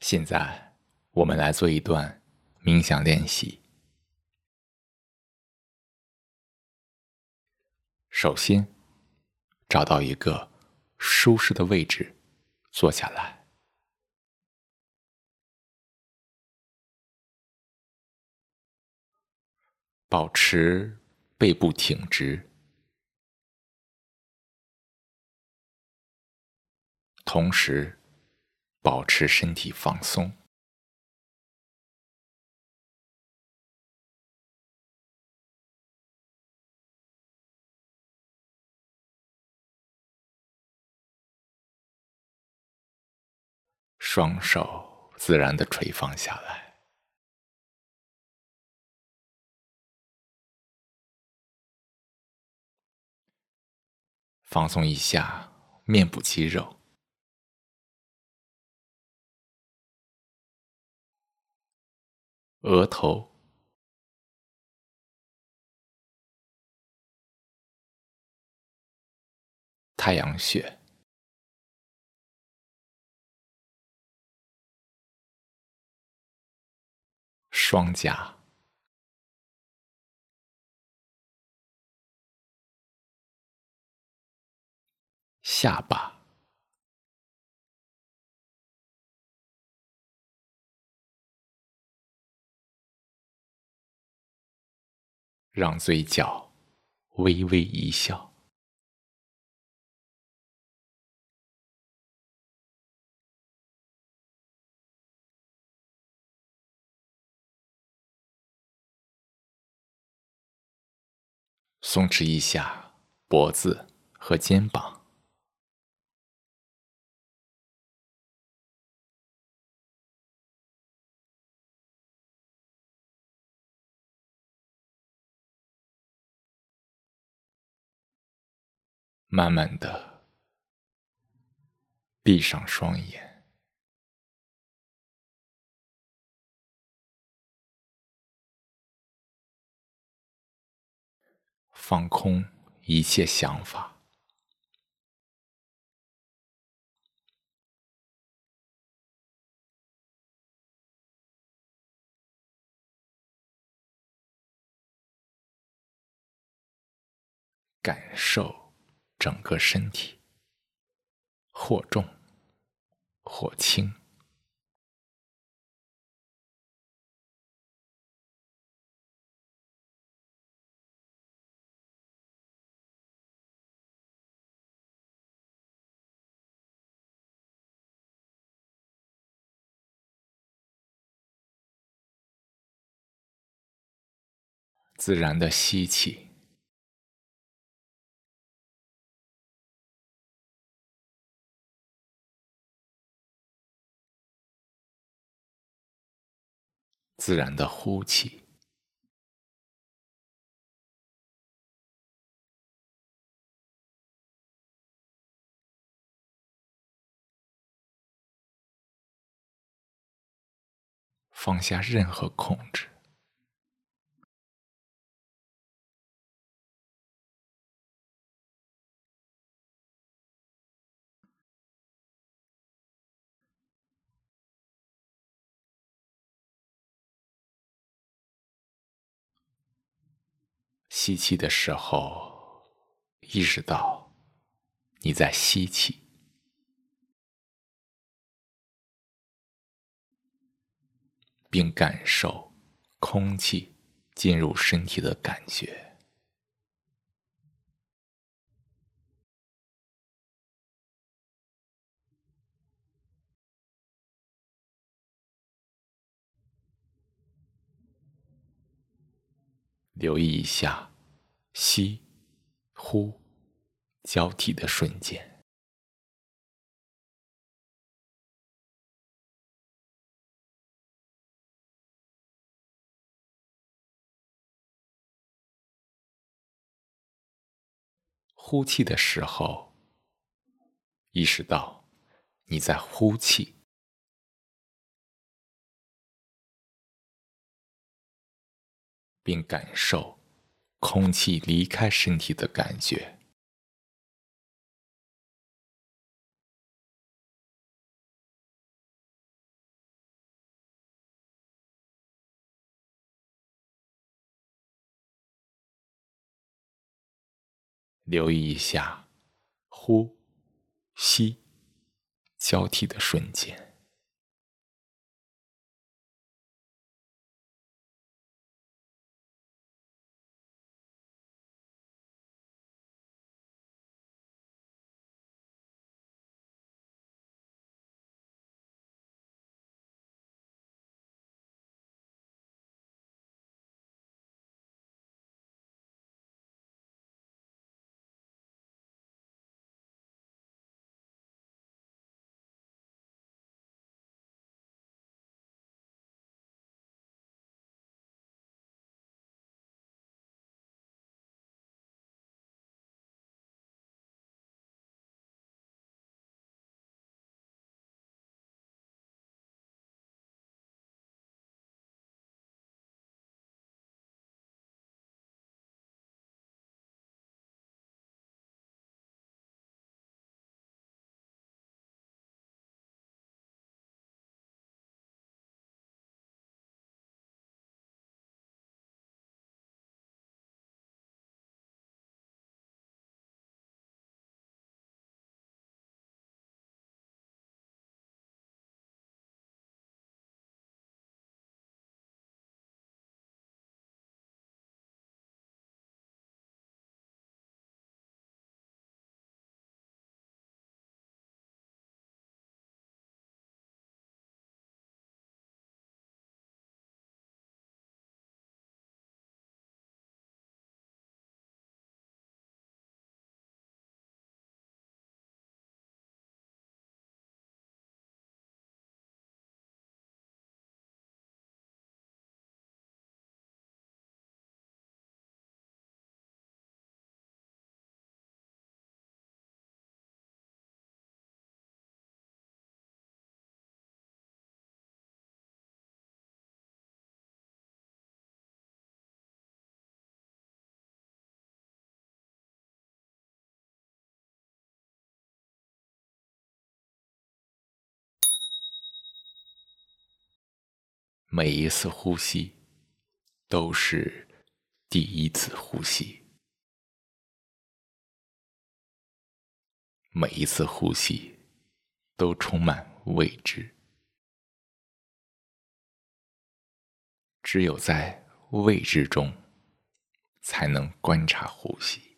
现在，我们来做一段冥想练习。首先，找到一个舒适的位置，坐下来，保持背部挺直，同时。保持身体放松，双手自然的垂放下来，放松一下面部肌肉。额头、太阳穴、双颊、下巴。让嘴角微微一笑，松弛一下脖子和肩膀。慢慢的闭上双眼，放空一切想法，感受。整个身体，或重或轻，自然的吸气。自然的呼气，放下任何控制，吸气的时候，意识到你在吸气，并感受空气进入身体的感觉。留意一下。吸、呼交替的瞬间，呼气的时候，意识到你在呼气，并感受。空气离开身体的感觉。留意一下呼吸交替的瞬间。每一次呼吸都是第一次呼吸，每一次呼吸都充满未知。只有在未知中，才能观察呼吸。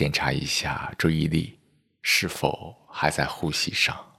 检查一下注意力是否还在呼吸上。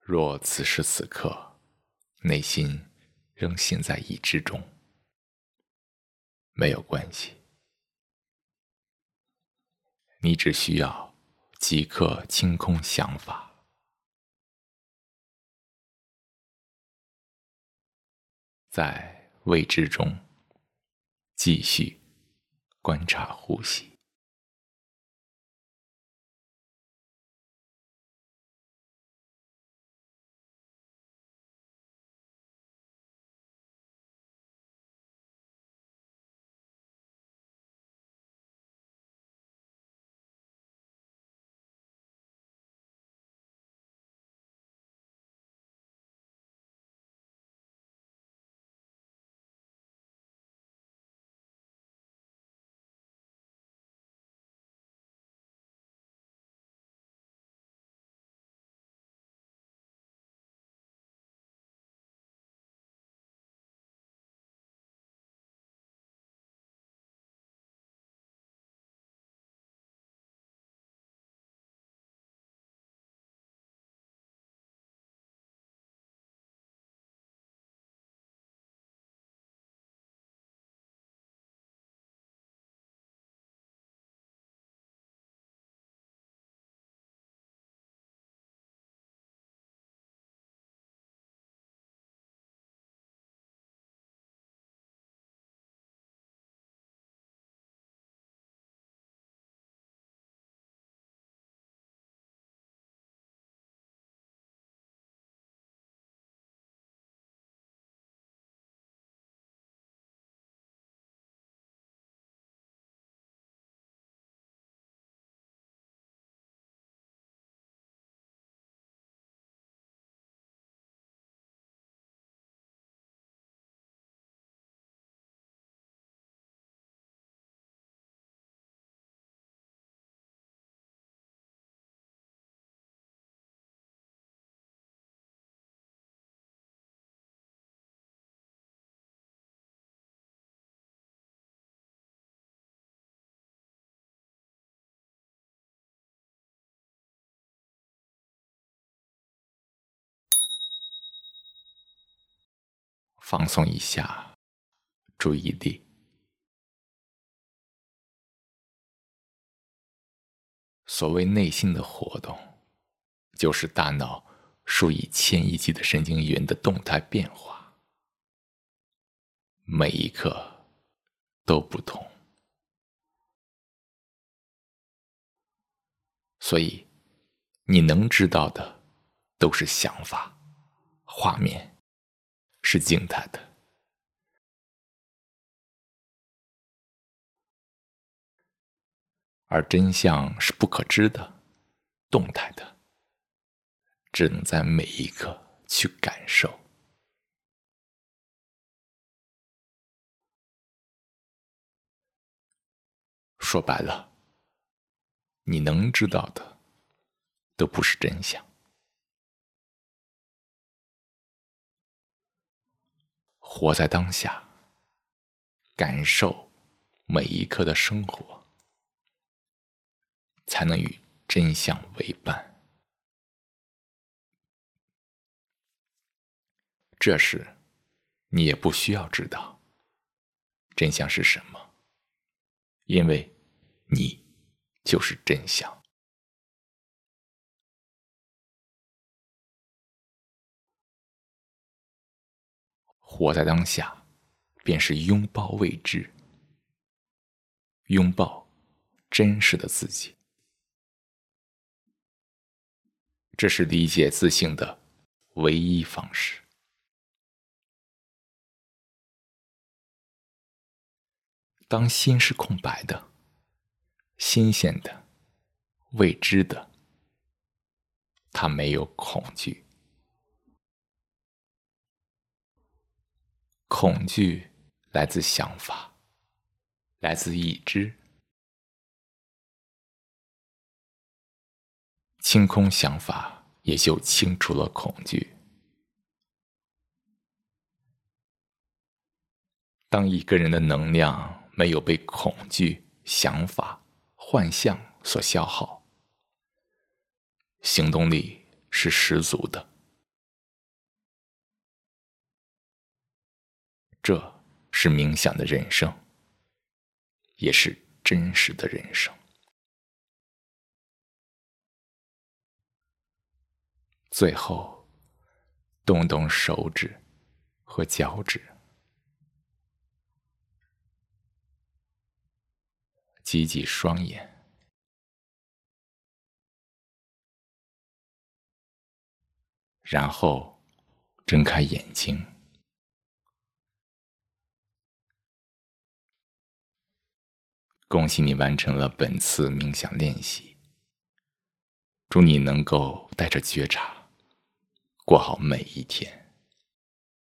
若此时此刻内心仍陷在已知中没有关系。你只需要即刻清空想法。在未知中继续观察呼吸。放松一下注意力。所谓内心的活动，就是大脑数以千亿计的神经元的动态变化，每一刻都不同。所以，你能知道的都是想法、画面。是静态的，而真相是不可知的、动态的，只能在每一刻去感受。说白了，你能知道的都不是真相。活在当下，感受每一刻的生活，才能与真相为伴。这时，你也不需要知道真相是什么，因为你就是真相。活在当下，便是拥抱未知，拥抱真实的自己。这是理解自信的唯一方式。当心是空白的、新鲜的、未知的，它没有恐惧。恐惧来自想法，来自已知。清空想法，也就清除了恐惧。当一个人的能量没有被恐惧、想法、幻象所消耗，行动力是十足的，是冥想的人生，也是真实的人生。最后，动动手指和脚趾，挤挤双眼，然后睁开眼睛。恭喜你完成了本次冥想练习，祝你能够带着觉察。过好每一天。